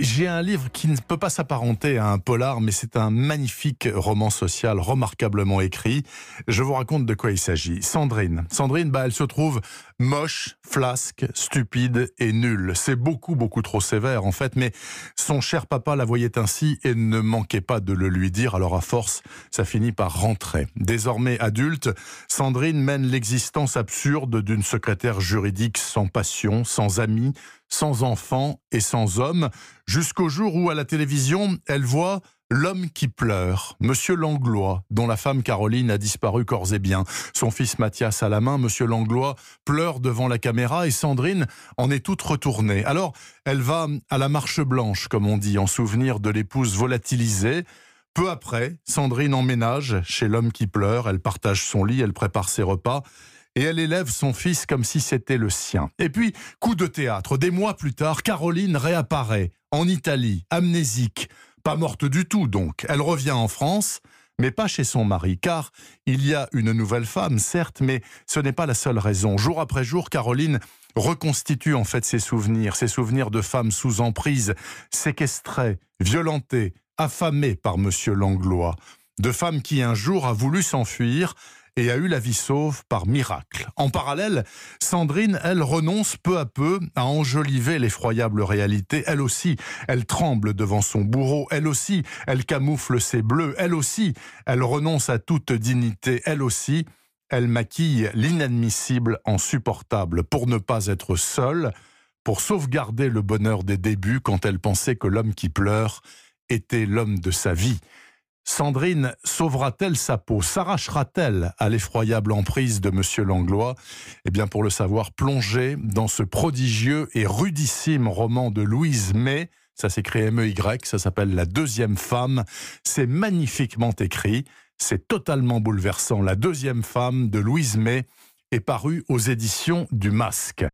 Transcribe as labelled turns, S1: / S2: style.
S1: j'ai un livre qui ne peut pas s'apparenter à un polar, mais c'est un magnifique roman social remarquablement écrit. Je vous raconte de quoi il s'agit. Sandrine. Sandrine, bah, elle se trouve moche, flasque, stupide et nulle. C'est beaucoup, beaucoup trop sévère en fait, mais son cher papa la voyait ainsi et ne manquait pas de le lui dire, alors à force, ça finit par rentrer. Désormais adulte, Sandrine mène l'existence absurde d'une secrétaire juridique sans passion, sans amis, sans enfants et sans hommes, jusqu'au jour où à la télévision, elle voit L'homme qui pleure, Monsieur Langlois, dont la femme Caroline a disparu corps et bien. Son fils Mathias à la main, Monsieur Langlois pleure devant la caméra et Sandrine en est toute retournée. Alors, elle va à la marche blanche, comme on dit, en souvenir de l'épouse volatilisée. Peu après, Sandrine emménage chez l'homme qui pleure, elle partage son lit, elle prépare ses repas et elle élève son fils comme si c'était le sien. Et puis, coup de théâtre, des mois plus tard, Caroline réapparaît en Italie, amnésique pas morte du tout donc. Elle revient en France, mais pas chez son mari, car il y a une nouvelle femme, certes, mais ce n'est pas la seule raison. Jour après jour, Caroline reconstitue en fait ses souvenirs, ses souvenirs de femmes sous emprise, séquestrées, violentées, affamées par Monsieur Langlois, de femmes qui un jour a voulu s'enfuir et a eu la vie sauve par miracle. En parallèle, Sandrine, elle, renonce peu à peu à enjoliver l'effroyable réalité. Elle aussi, elle tremble devant son bourreau. Elle aussi, elle camoufle ses bleus. Elle aussi, elle renonce à toute dignité. Elle aussi, elle maquille l'inadmissible en supportable pour ne pas être seule, pour sauvegarder le bonheur des débuts quand elle pensait que l'homme qui pleure était l'homme de sa vie. Sandrine sauvera-t-elle sa peau? S'arrachera-t-elle à l'effroyable emprise de Monsieur Langlois? Eh bien, pour le savoir, plongez dans ce prodigieux et rudissime roman de Louise May. Ça s'écrit M-E-Y, ça s'appelle La deuxième femme. C'est magnifiquement écrit, c'est totalement bouleversant. La deuxième femme de Louise May est parue aux éditions du Masque.